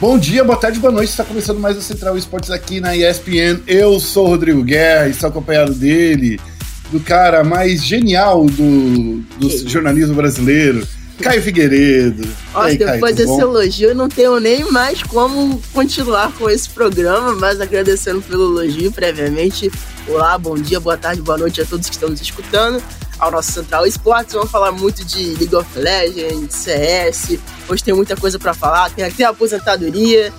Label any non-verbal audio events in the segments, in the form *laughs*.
Bom dia, boa tarde, boa noite. Está começando mais o Central Esportes aqui na ESPN. Eu sou o Rodrigo Guerra, estou acompanhado dele, do cara mais genial do, do jornalismo brasileiro, Caio Figueiredo. Nossa, aí, depois Caio, desse elogio, eu não tenho nem mais como continuar com esse programa, mas agradecendo pelo elogio previamente. Olá, bom dia, boa tarde, boa noite a todos que estão nos escutando ao nosso Central Esportes. Vamos falar muito de League of Legends, CS. Hoje tem muita coisa para falar, tem até aposentadoria,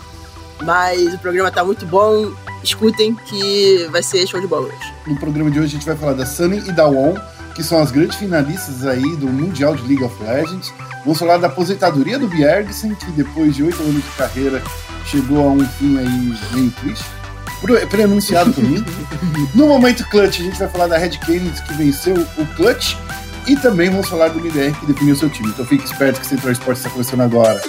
mas o programa tá muito bom. Escutem que vai ser show de bola hoje. No programa de hoje a gente vai falar da Sunny e da WON, que são as grandes finalistas aí do Mundial de League of Legends. Vamos falar da aposentadoria do Bjergsen, que depois de oito anos de carreira chegou a um fim aí meio triste prenunciado por mim. No momento clutch, a gente vai falar da Red Canids que venceu o clutch e também vamos falar do MDR que definiu seu time. Então fique esperto que o Central Esporte está começando agora.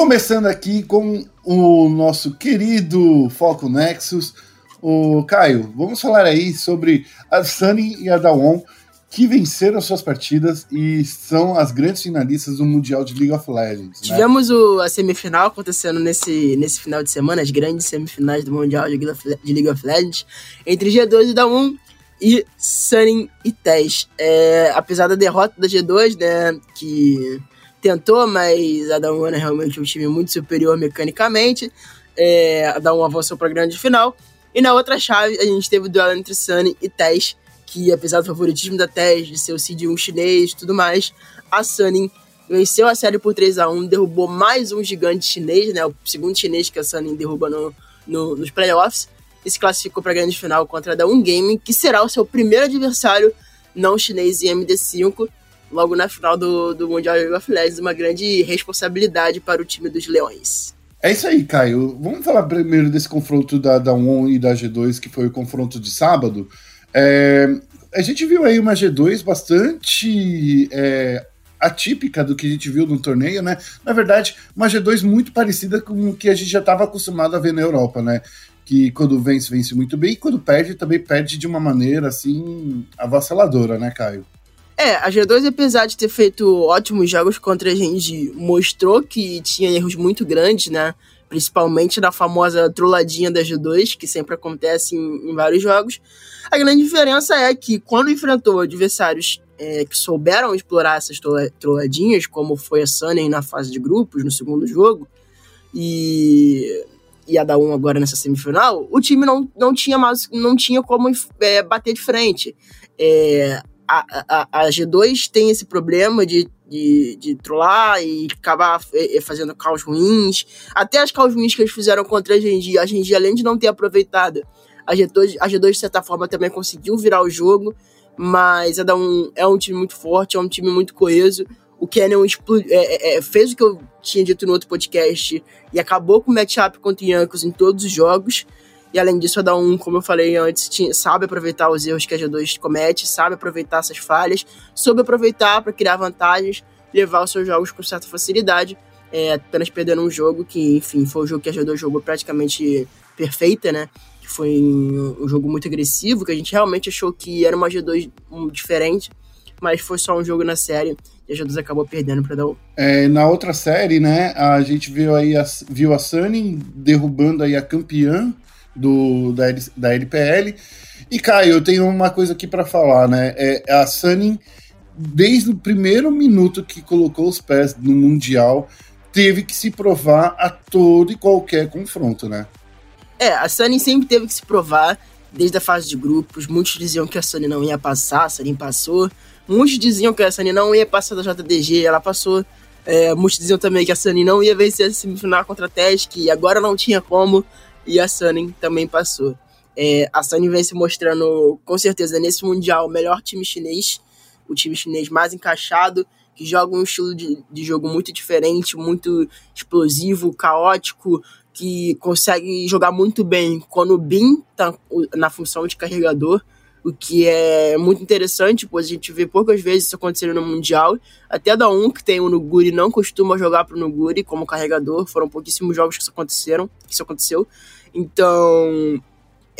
Começando aqui com o nosso querido Foco Nexus. O Caio, vamos falar aí sobre a Sunny e a Dawon que venceram suas partidas e são as grandes finalistas do Mundial de League of Legends. Né? Tivemos o, a semifinal acontecendo nesse, nesse final de semana, as grandes semifinais do Mundial de League of, de League of Legends, entre G2 e Dawon e Sunny e Tess. É, apesar da derrota da G2, né, que tentou, mas a Dawn é realmente um time muito superior mecanicamente. É, a Dawn avançou para a grande final. E na outra chave, a gente teve o duelo entre Sunny e Tess, que apesar do favoritismo da Tess, de ser o seed 1 chinês e tudo mais, a Sunny venceu a série por 3 a 1 derrubou mais um gigante chinês, né? O segundo chinês que a Sunny derruba no, no, nos playoffs. E se classificou para a grande final contra a Dawn Gaming, que será o seu primeiro adversário não chinês em MD5 logo na final do, do Mundial League of Legends, uma grande responsabilidade para o time dos Leões. É isso aí, Caio. Vamos falar primeiro desse confronto da, da 1 e da G2, que foi o confronto de sábado. É, a gente viu aí uma G2 bastante é, atípica do que a gente viu no torneio, né? Na verdade, uma G2 muito parecida com o que a gente já estava acostumado a ver na Europa, né? Que quando vence, vence muito bem, e quando perde, também perde de uma maneira assim avassaladora, né, Caio? É, a G2, apesar de ter feito ótimos jogos contra a gente, mostrou que tinha erros muito grandes, né? Principalmente na famosa trolladinha da G2, que sempre acontece em, em vários jogos. A grande diferença é que quando enfrentou adversários é, que souberam explorar essas trolladinhas, como foi a Sunny na fase de grupos, no segundo jogo, e, e a da 1 agora nessa semifinal, o time não, não, tinha, mais, não tinha como é, bater de frente. É, a, a, a G2 tem esse problema de, de, de trollar e acabar é, é, fazendo caos ruins. Até as caos ruins que eles fizeram contra a Genji, a Genji, além de não ter aproveitado, a G2, a G2 de certa forma também conseguiu virar o jogo, mas é, um, é um time muito forte, é um time muito coeso. O Canyon é, é, fez o que eu tinha dito no outro podcast e acabou com o matchup contra o Yankos em todos os jogos. E além disso, a Dawn, como eu falei antes, tinha, sabe aproveitar os erros que a G2 comete, sabe aproveitar essas falhas, soube aproveitar para criar vantagens, levar os seus jogos com certa facilidade, é, apenas perdendo um jogo que, enfim, foi o jogo que a G2 jogou praticamente perfeita, né? Que foi um jogo muito agressivo, que a gente realmente achou que era uma G2 diferente, mas foi só um jogo na série e a G2 acabou perdendo para Dawn. É, na outra série, né, a gente viu aí a, viu a Sunny derrubando aí a campeã do, da, da LPL. E, Caio, eu tenho uma coisa aqui para falar, né? É, a Sunny, desde o primeiro minuto que colocou os pés no Mundial, teve que se provar a todo e qualquer confronto, né? É, a Sunny sempre teve que se provar desde a fase de grupos. Muitos diziam que a Sunny não ia passar, a Sunny passou. Muitos diziam que a Sunny não ia passar da JDG, ela passou. É, muitos diziam também que a Sunny não ia vencer a semifinal contra a Tesk, e agora não tinha como e a Sunny também passou. É, a Sunny vem se mostrando, com certeza, nesse Mundial, o melhor time chinês, o time chinês mais encaixado, que joga um estilo de, de jogo muito diferente, muito explosivo, caótico, que consegue jogar muito bem quando o Bin tá na função de carregador. o que é muito interessante, pois a gente vê poucas vezes isso acontecer no Mundial. Até da um que tem o Nuguri não costuma jogar para o Nuguri como carregador, foram pouquíssimos jogos que isso aconteceram, que isso aconteceu. Então,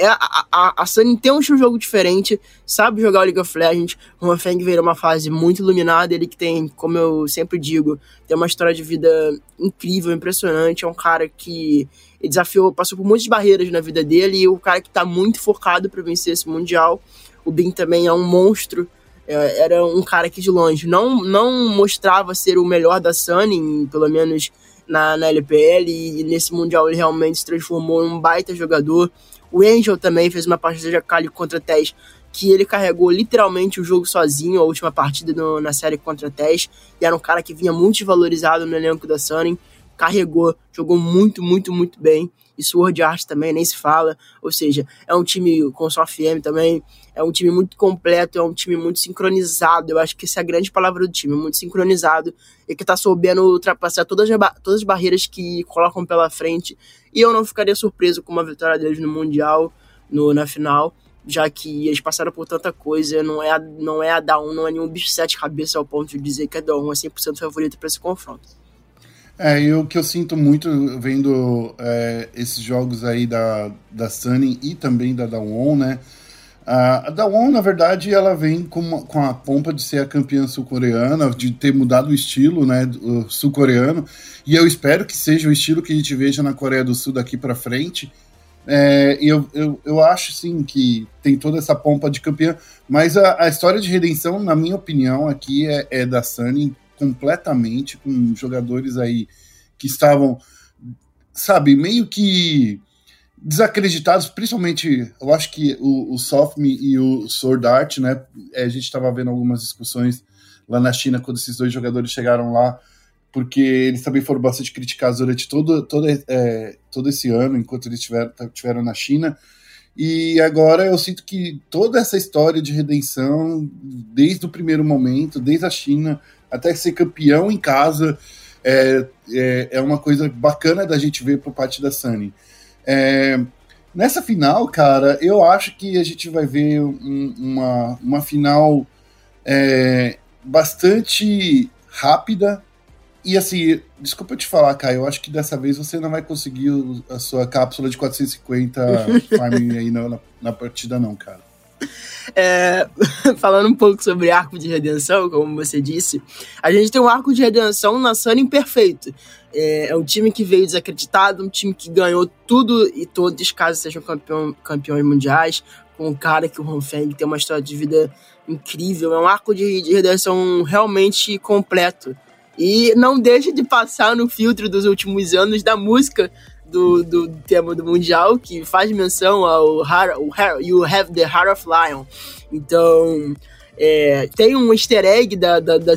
é, a, a, a Sunny tem um jogo diferente, sabe jogar o League of Legends. O Mafeng veio uma fase muito iluminada, ele que tem, como eu sempre digo, tem uma história de vida incrível, impressionante. É um cara que desafiou, passou por muitas barreiras na vida dele e o cara que tá muito focado para vencer esse Mundial. O Bin também é um monstro, é, era um cara que de longe não, não mostrava ser o melhor da Sunny, pelo menos na, na LPL, e nesse Mundial ele realmente se transformou em um baita jogador. O Angel também fez uma partida de Kali contra Tess que ele carregou literalmente o jogo sozinho, a última partida no, na série contra Tess, e era um cara que vinha muito desvalorizado no elenco da Sunning, carregou, jogou muito, muito, muito bem. E Sword Art também, nem se fala. Ou seja, é um time com só FM também, é um time muito completo, é um time muito sincronizado. Eu acho que essa é a grande palavra do time, muito sincronizado e que tá soubendo ultrapassar todas as, todas as barreiras que colocam pela frente. E eu não ficaria surpreso com uma vitória deles no Mundial, no, na final, já que eles passaram por tanta coisa. Não é não é a da 1, não é nenhum bicho sete cabeças ao ponto de dizer que a da 1 é 100% favorita para esse confronto. É, e o que eu sinto muito vendo é, esses jogos aí da, da Sunny e também da Dawon, né? A Dawon, na verdade, ela vem com, com a pompa de ser a campeã sul-coreana, de ter mudado o estilo, né, sul-coreano, e eu espero que seja o estilo que a gente veja na Coreia do Sul daqui para frente. É, eu, eu, eu acho, sim, que tem toda essa pompa de campeã, mas a, a história de redenção, na minha opinião, aqui é, é da Sunny completamente, com jogadores aí que estavam, sabe, meio que desacreditados, principalmente, eu acho que o, o Softme e o Sword Art, né, é, a gente estava vendo algumas discussões lá na China quando esses dois jogadores chegaram lá, porque eles também foram bastante criticados durante todo, todo, é, todo esse ano, enquanto eles tiveram, tiveram na China, e agora eu sinto que toda essa história de redenção, desde o primeiro momento, desde a China, até ser campeão em casa, é, é, é uma coisa bacana da gente ver por parte da Sunny. É, nessa final, cara, eu acho que a gente vai ver um, uma, uma final é, bastante rápida. E assim, desculpa te falar, Caio, eu acho que dessa vez você não vai conseguir a sua cápsula de 450 *laughs* farming aí na, na partida, não, cara. É, *laughs* falando um pouco sobre arco de redenção, como você disse, a gente tem um arco de redenção na Sunny imperfeito. É, é, um time que veio desacreditado, um time que ganhou tudo e todos, caso sejam campeão, campeões mundiais, com um cara que o Ron Feng tem uma história de vida incrível. É um arco de, de redenção realmente completo. E não deixa de passar no filtro dos últimos anos da música do, do tema do Mundial, que faz menção ao Heart, You Have the Heart of Lion. Então, é, tem um easter egg da, da, da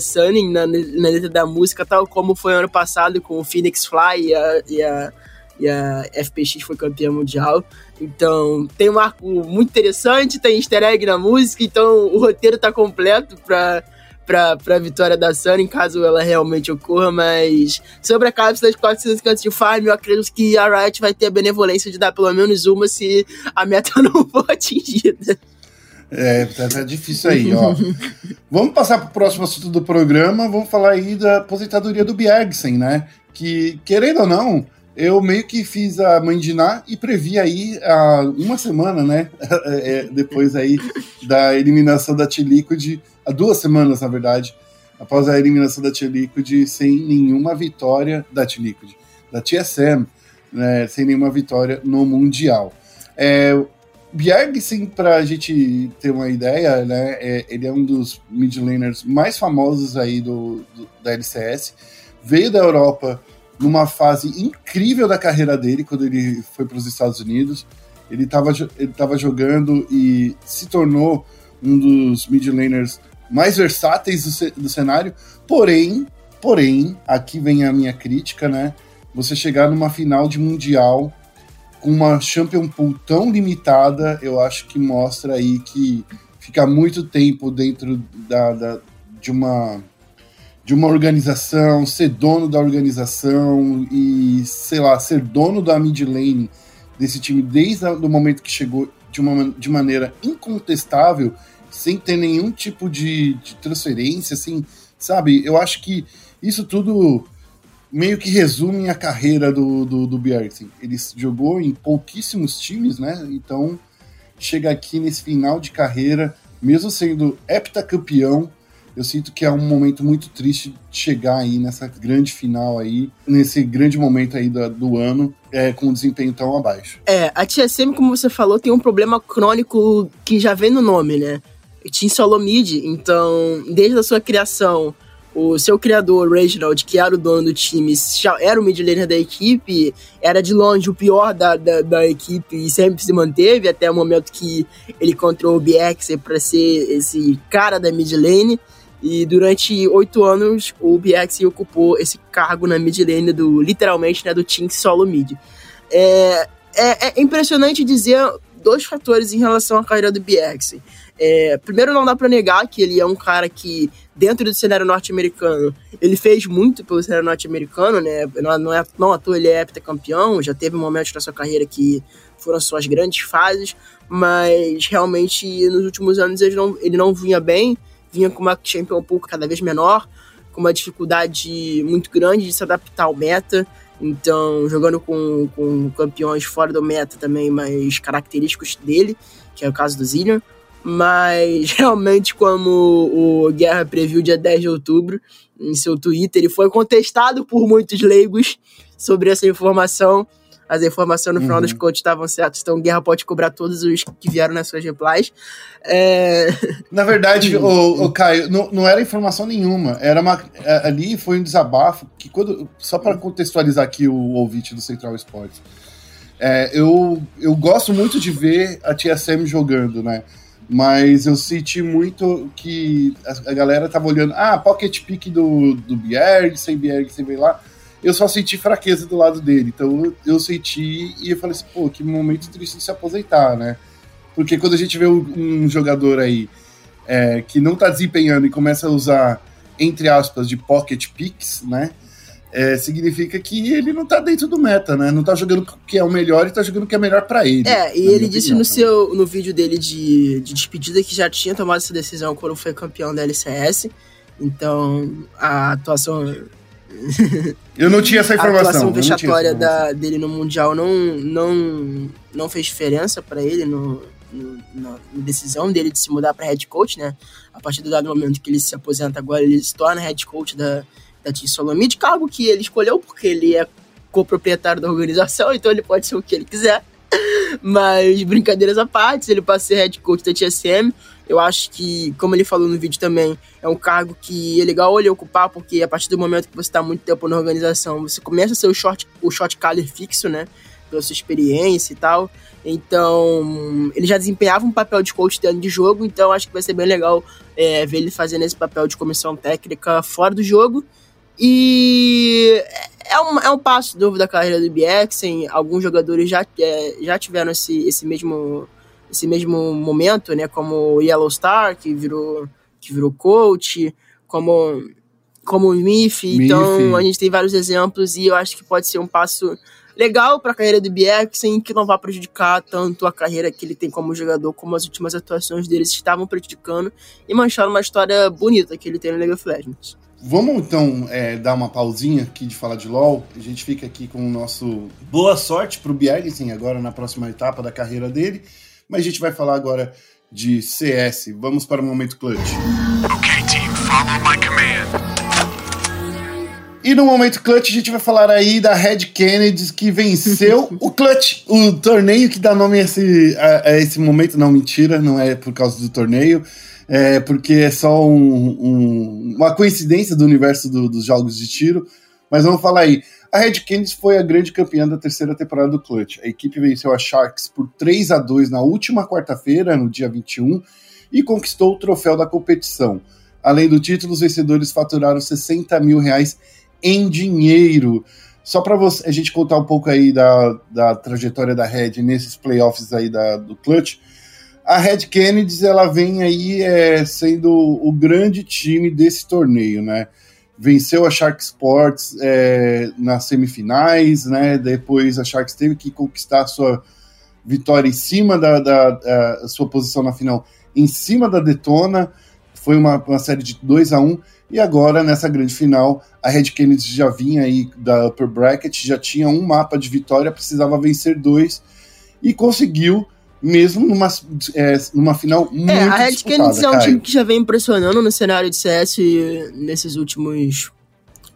na, na, letra da música, tal como foi ano passado com o Phoenix Fly e a, e a, e a FPX foi campeã mundial. Então, tem um arco muito interessante, tem easter egg na música, então o roteiro tá completo pra pra, pra vitória da Sunny, caso ela realmente ocorra, mas sobre a cápsula de 450 de farm, eu acredito que a Riot vai ter a benevolência de dar pelo menos uma se a meta *laughs* não for atingida. É, tá, tá difícil aí, ó. *laughs* vamos passar para o próximo assunto do programa, vamos falar aí da aposentadoria do Bjergsen, né? Que, querendo ou não, eu meio que fiz a Ná e previ aí há uma semana, né? *laughs* É, depois aí da eliminação da T-Liquid, há duas semanas, na verdade, após a eliminação da T-Liquid sem nenhuma vitória da T-Liquid, da TSM, né, sem nenhuma vitória no Mundial. É, Bjergsen, para a gente ter uma ideia, né, é, ele é um dos mid laners mais famosos aí do, do da LCS, veio da Europa numa fase incrível da carreira dele, quando ele foi para os Estados Unidos. Ele estava ele tava jogando e se tornou um dos mid laners mais versáteis do, do cenário. Porém, porém, aqui vem a minha crítica, né? Você chegar numa final de mundial com uma champion pool tão limitada, eu acho que mostra aí que fica muito tempo dentro da, da de uma de uma organização, ser dono da organização e, sei lá, ser dono da mid lane desse time desde o momento que chegou de, uma, de maneira incontestável, sem ter nenhum tipo de, de transferência, assim, sabe? Eu acho que isso tudo meio que resume a carreira do, do, do Bjergsen. Ele jogou em pouquíssimos times, né? Então chega aqui nesse final de carreira, mesmo sendo heptacampeão, eu sinto que é um momento muito triste chegar aí nessa grande final aí, nesse grande momento aí do, do ano, é, com um desempenho tão abaixo. É, a TSM, como você falou, tem um problema crônico que já vem no nome, né? Team Solomid, então, desde a sua criação, o seu criador, Reginald, que era o dono do time, era o mid laner da equipe, era de longe o pior da, da, da, equipe e sempre se manteve até o momento que ele encontrou o BX para ser esse cara da mid lane. E durante oito anos, o BX ocupou esse cargo na mid lane do, literalmente, né, do Team Solo Mid. É, é, é impressionante dizer dois fatores em relação à carreira do BX. É, primeiro, não dá para negar que ele é um cara que, dentro do cenário norte-americano, ele fez muito pelo cenário norte-americano, né? Não, não, é, não à toa ele é heptacampeão, já teve momentos na sua carreira que foram suas grandes fases, mas realmente nos últimos anos ele não, ele não vinha bem, vinha com uma champion um pouco cada vez menor, com uma dificuldade muito grande de se adaptar ao meta. Então, jogando com, com campeões fora do meta também, mais característicos dele, que é o caso do Zillion. Mas *laughs* realmente, como o Guerra previu dia 10 de outubro, em seu Twitter, ele foi contestado por muitos leigos sobre essa informação. As informações no final uhum. das contas estavam certas, então Guerra pode cobrar todos os que vieram nas suas replies. É... Na verdade, *laughs* o, o, Caio, não, não era informação nenhuma. Era uma, é, ali foi um desabafo que quando. Só para contextualizar aqui o ouvinte do Central Sports. É, eu, eu gosto muito de ver a TSM jogando, né? Mas eu senti muito que a, a galera tava olhando, ah, pocket pick do, do Bierg, sem Bierg, sem lá. Eu só senti fraqueza do lado dele. Então eu, eu senti e eu falei assim, pô, que momento triste de se aposentar, né? Porque quando a gente vê um, um jogador aí é, que não tá desempenhando e começa a usar, entre aspas, de pocket picks, né? é, significa que ele não tá dentro do meta, né? Não tá jogando o que é o melhor e tá jogando o que é melhor para ele. É, e ele disse opinião, no seu no vídeo dele de, de despedida que já tinha tomado essa decisão quando foi campeão da LCS. Então, a atuação Eu não tinha essa informação. A atuação vexatória da, dele no Mundial não, não, não fez diferença para ele no, no, na decisão dele de se mudar para head coach, né? A partir do dado momento que ele se aposenta agora, ele se torna head coach da, da Team Solomid, cargo que ele escolheu porque ele é coproprietário da organização, *laughs* então ele pode ser o que ele quiser. Mas, brincadeiras à parte, ele passa a ser head coach da TSM. Eu acho que, como ele falou no vídeo também, é um cargo que é legal ele ocupar, porque a partir do momento que você está muito tempo na organização, você começa a ser o short, o short caller fixo, né? Pela sua experiência e tal. Então, ele já desempenhava um papel de coach dentro de jogo, então acho que vai ser bem legal é, ver ele fazendo esse papel de comissão técnica fora do jogo. E é um, é um passo novo da carreira do BX. Alguns jogadores já, é, já tiveram esse, esse, mesmo, esse mesmo momento, né? Como o Yellow Star, que virou, que virou coach, como, como o Miff. Então a gente tem vários exemplos e eu acho que pode ser um passo legal para a carreira do sem que não vá prejudicar tanto a carreira que ele tem como jogador, como as últimas atuações dele estavam prejudicando e manchar uma história bonita que ele tem no League of Legends. Vamos então é, dar uma pausinha aqui de falar de LoL. A gente fica aqui com o nosso boa sorte para o Bjergsen agora na próxima etapa da carreira dele. Mas a gente vai falar agora de CS. Vamos para o momento clutch. Ok, team, follow my command. E no momento clutch a gente vai falar aí da Red Kennedy que venceu *laughs* o clutch, o torneio que dá nome a esse, a, a esse momento. Não, mentira, não é por causa do torneio é, porque é só um, um, uma coincidência do universo do, dos jogos de tiro. Mas vamos falar aí. A Red Canids foi a grande campeã da terceira temporada do Clutch. A equipe venceu a Sharks por 3 a 2 na última quarta-feira, no dia 21, e conquistou o troféu da competição. Além do título, os vencedores faturaram 60 mil reais em dinheiro. Só para a gente contar um pouco aí da, da trajetória da Red nesses playoffs aí da, do Clutch, a Red Kennedy ela vem aí é, sendo o grande time desse torneio, né? Venceu a Shark Sports é, nas semifinais, né? Depois a Sharks teve que conquistar sua vitória em cima da, da, da sua posição na final, em cima da Detona. Foi uma, uma série de 2 a 1 um, e agora, nessa grande final, a Red Kennedy já vinha aí da upper bracket, já tinha um mapa de vitória, precisava vencer dois e conseguiu mesmo numa, é, numa final muito É, a Red Kennedy é um time que já vem impressionando no cenário de CS nesses últimos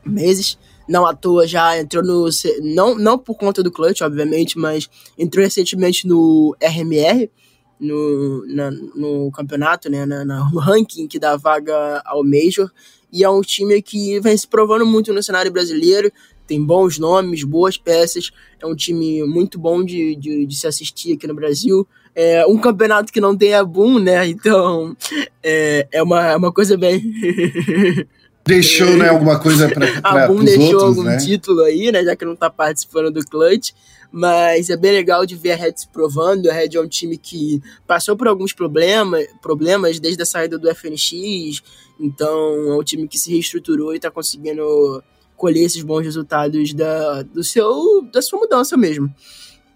meses. Não à toa já entrou no. Não, não por conta do clutch, obviamente, mas entrou recentemente no RMR, no, na, no campeonato, né, na, no *laughs* ranking que dá vaga ao Major. E é um time que vem se provando muito no cenário brasileiro tem bons nomes, boas peças, é um time muito bom de, de, de se assistir aqui no Brasil. É um campeonato que não tem a Boom, né? Então é, é, uma, é uma coisa bem. *laughs* Deixou, né, alguma coisa para *laughs* A Boom deixou outros, algum né? título aí, né? Já que não tá participando do Clutch. Mas é bem legal de ver a Red se provando. A Red é um time que passou por alguns problemas, problemas desde a saída do FNX. Então é um time que se reestruturou e tá conseguindo colher esses bons resultados da, do seu, da sua mudança mesmo.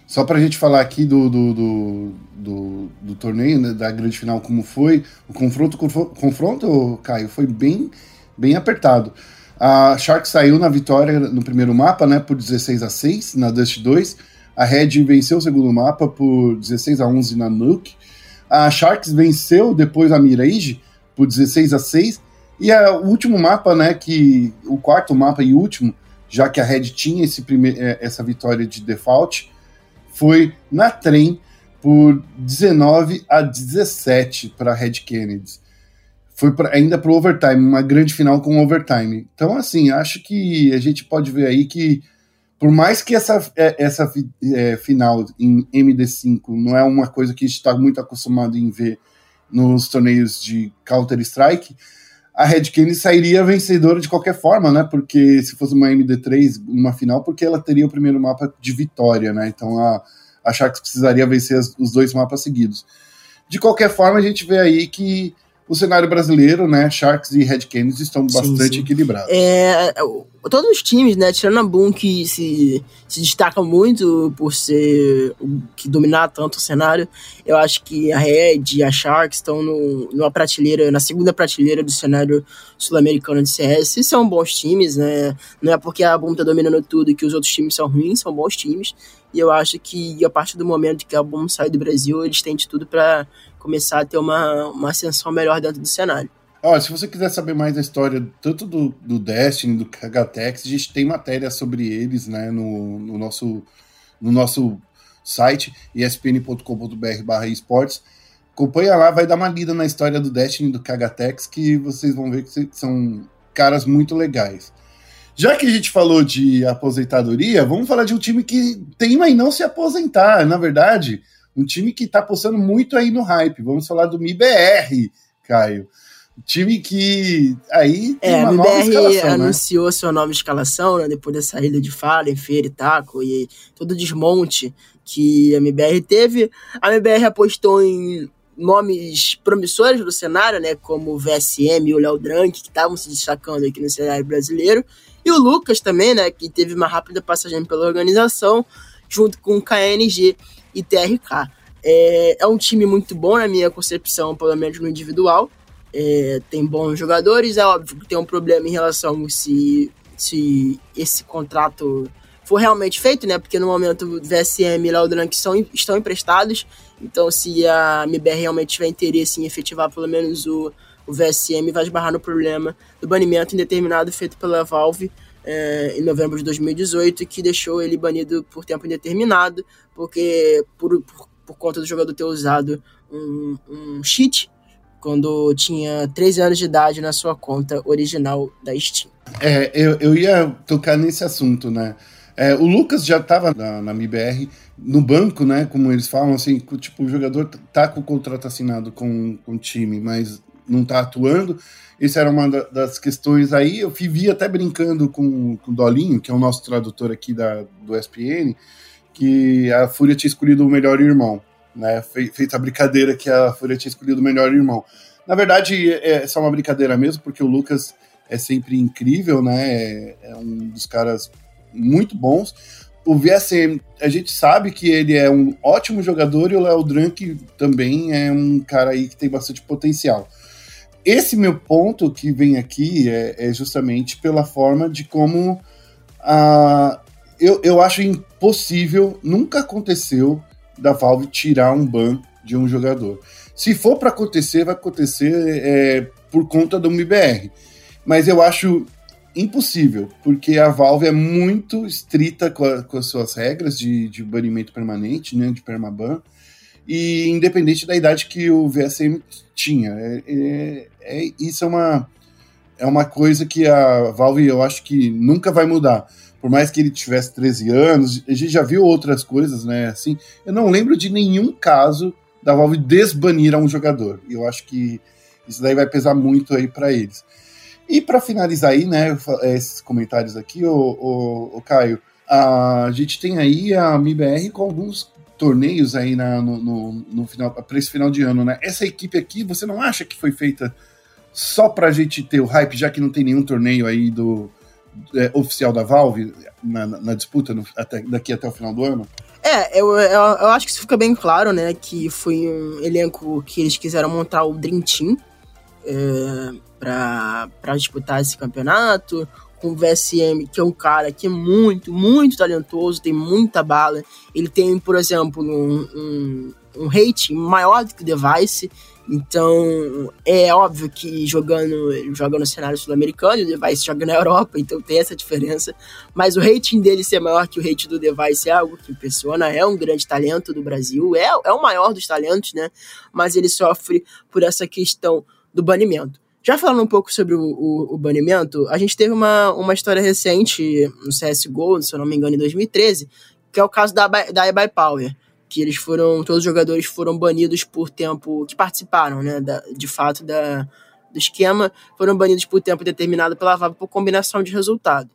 Só para a gente falar aqui do, do, do, do, do torneio, né, da grande final, como foi, o confronto, confronto, Caio, foi bem, bem apertado. A Shark saiu na vitória no primeiro mapa, né, por 16 a 6 na Dust 2. A Red venceu o segundo mapa por 16 a 11 na Nuke. A Sharks venceu depois a Mirage por 16 a 6 e a, o último mapa, né, que o quarto mapa e último, já que a Red tinha esse primeir, é, essa vitória de default, foi na trem por 19 a 17 para Red Kennedy. Foi pra, ainda para o overtime, uma grande final com overtime. Então, assim, acho que a gente pode ver aí que, por mais que essa, é, essa é, final em MD5 não é uma coisa que a gente está muito acostumado em ver nos torneios de Counter-Strike, a Red Kennedy sairia vencedora de qualquer forma, né? Porque se fosse uma MD3, uma final, porque ela teria o primeiro mapa de vitória, né? Então a, a Sharks precisaria vencer as, os dois mapas seguidos. De qualquer forma, a gente vê aí que o cenário brasileiro, né, Sharks e Red Canids estão bastante sim. equilibrados. É, todos os times, né, tirando a Boom que se, se destaca muito por ser que dominar tanto o cenário, eu acho que a Red e a Sharks estão no, numa prateleira, na segunda prateleira do cenário sul-americano de CS. E são bons times, né? Não é porque a Boom tá dominando tudo que os outros times são ruins, são bons times. E eu acho que a partir do momento que a Boom sai do Brasil, eles têm de tudo para começar a ter uma, uma ascensão melhor dentro do cenário. Olha, se você quiser saber mais da história tanto do, do Destiny, do KGTX, a gente tem matéria sobre eles né, no, no nosso, no nosso site, espn.com.br barra esportes. Acompanha lá, vai dar uma lida na história do Destiny do KGTX, que vocês vão ver que são caras muito legais. Já que a gente falou de aposentadoria, vamos falar de um time que teima em não se aposentar. Na verdade, um time que está apostando muito aí no hype. Vamos falar do MIBR, Caio. Um time que aí tem é, uma nova escalação, né? anunciou né? seu nome de escalação, né, depois da saída de Fallen, Feira e Taco, e todo o desmonte que a MBR teve. A MBR apostou em nomes promissores do cenário, né, como o VSM e o Léo Drank, que estavam se destacando aqui no cenário brasileiro, e o Lucas também, né, que teve uma rápida passagem pela organização, junto com o KNG e TRK. É, é um time muito bom na minha concepção, pelo menos no individual. É, tem bons jogadores, é óbvio que tem um problema em relação se, se esse contrato for realmente feito, né? Porque no momento o VSM e Laudrank são, estão emprestados, então se a MBR realmente tiver interesse em efetivar pelo menos o, o VSM, vai esbarrar no problema do banimento indeterminado feito pela Valve é, em novembro de 2018, que deixou ele banido por tempo indeterminado, porque por, por, por conta do jogador ter usado um, um cheat quando tinha 13 anos de idade na sua conta original da Steam. É, eu, eu ia tocar nesse assunto, né? É, o Lucas já estava na, na MIBR, no banco, né? Como eles falam, assim, tipo, o jogador tá com o contrato assinado com, com o time, mas não tá atuando. Essa era uma das questões aí. Eu vi até brincando com, com o Dolinho, que é o nosso tradutor aqui da, do SPN, que a Fúria tinha escolhido o melhor irmão. Né? Feita a brincadeira que a Fúria tinha escolhido o melhor irmão. Na verdade, é só uma brincadeira mesmo, porque o Lucas é sempre incrível, né? É, é um dos caras muito bons. o VSM, a gente sabe que ele é um ótimo jogador e o Léo Drunk também é um cara aí que tem bastante potencial. Esse meu ponto que vem aqui é, é justamente pela forma de como a, eu, eu acho impossível, nunca aconteceu da Valve tirar um ban de um jogador. Se for para acontecer, vai acontecer é, por conta do MBR. Mas eu acho impossível, porque a Valve é muito estrita com, a, com as suas regras de, de, banimento permanente, né, de permaban, e independente da idade que o VSM tinha. É, é, é, isso é uma, é uma coisa que a Valve eu acho que nunca vai mudar. Por mais que ele tivesse 13 anos, a gente já viu outras coisas, né? Assim, eu não lembro de nenhum caso da Valve desbanir a um jogador. E eu acho que isso daí vai pesar muito aí para eles. E para finalizar aí, né, esses comentários aqui, o, o, o, Caio, a gente tem aí a MIBR com alguns torneios aí na, no, no, no final, para esse final de ano, né? Essa equipe aqui, você não acha que foi feita só para a gente ter o hype, já que não tem nenhum torneio aí do é, oficial da Valve na, na disputa no, até, daqui até o final do ano? É, eu, eu, eu, acho que isso fica bem claro, né? Que foi um elenco que eles quiseram montar o Dream Team. É, para disputar esse campeonato, com o VSM, que é um cara que é muito, muito talentoso, tem muita bala. Ele tem, por exemplo, um, um, um rating maior do que o Device. Então, é óbvio que jogando, ele joga no cenário sul-americano, o Device joga na Europa, então tem essa diferença. Mas o rating dele ser maior que o rating do Device é algo que impressiona, é um grande talento do Brasil, é, é o maior dos talentos, né? Mas ele sofre por essa questão do banimento. Já falando um pouco sobre o, o, o, banimento, a gente teve uma, uma história recente no CSGO, se eu não me engano, em 2013, que é o caso da, da eBay Power, que eles foram, todos os jogadores foram banidos por tempo, que participaram, né, da, de fato, da, do esquema, foram banidos por tempo determinado pela Valve por combinação de resultado.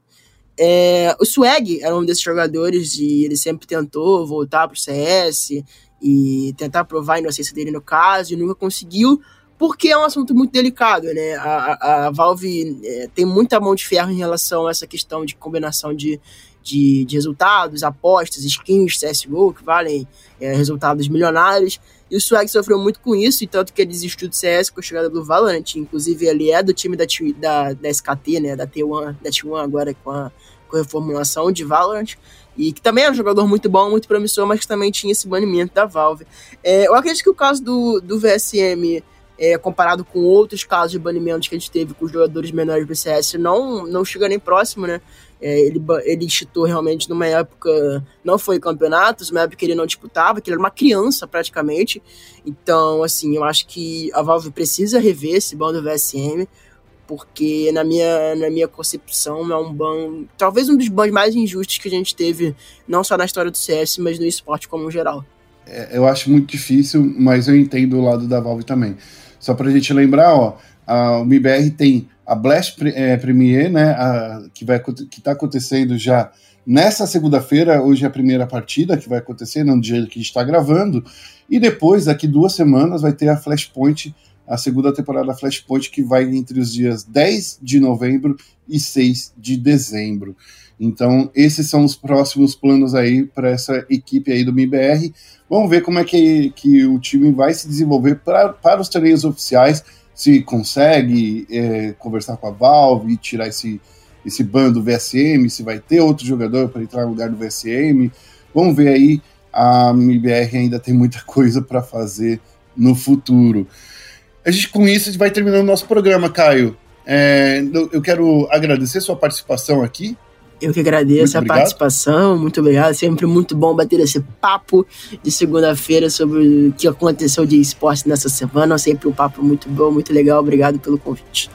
É, o Swag era um desses jogadores e ele sempre tentou voltar pro CS e tentar provar a inocência dele no caso e nunca conseguiu, porque é um assunto muito delicado, né? A, a Valve é, tem muita mão de ferro em relação a essa questão de combinação de, de, de resultados, apostas, skins, CSGO, que valem é, resultados milionários. E o Swag sofreu muito com isso, e tanto que ele desistiu do CS com a chegada do Valorant. Inclusive, ele é do time da, da, da SKT, né? Da T1, da T1 agora com a, com a reformulação de Valorant e que também é um jogador muito bom, muito promissor, mas que também tinha esse banimento da Valve. É, eu acredito que o caso do, do VSM é, comparado com outros casos de banimentos que a gente teve com os jogadores menores do CS, não, não chega nem próximo, né? É, ele, ele instituiu realmente numa época, não foi campeonatos, uma época que ele não disputava, que ele era uma criança praticamente. Então, assim, eu acho que a Valve precisa rever esse ban do VSM, porque na minha, na minha concepção é um ban, talvez um dos bans mais injustos que a gente teve, não só na história do CS, mas no esporte como geral. É, eu acho muito difícil, mas eu entendo o lado da Valve também. Só para a gente lembrar, ó, a, o MIBR tem a Blast é, Premier, né, a, que vai que está acontecendo já nessa segunda-feira, hoje é a primeira partida que vai acontecer no dia que a gente está gravando, e depois, daqui duas semanas, vai ter a Flashpoint, a segunda temporada da Flashpoint, que vai entre os dias 10 de novembro e 6 de dezembro. Então, esses são os próximos planos aí para essa equipe aí do MIBR. Vamos ver como é que, que o time vai se desenvolver pra, para os torneios oficiais, se consegue é, conversar com a Valve e tirar esse, esse ban do VSM, se vai ter outro jogador para entrar no lugar do VSM. Vamos ver aí, a MBR ainda tem muita coisa para fazer no futuro. A gente, com isso, a gente vai terminando o nosso programa, Caio. É, eu quero agradecer sua participação aqui. Eu que agradeço muito a participação, muito obrigado. Sempre muito bom bater esse papo de segunda-feira sobre o que aconteceu de esporte nessa semana. Sempre um papo muito bom, muito legal. Obrigado pelo convite.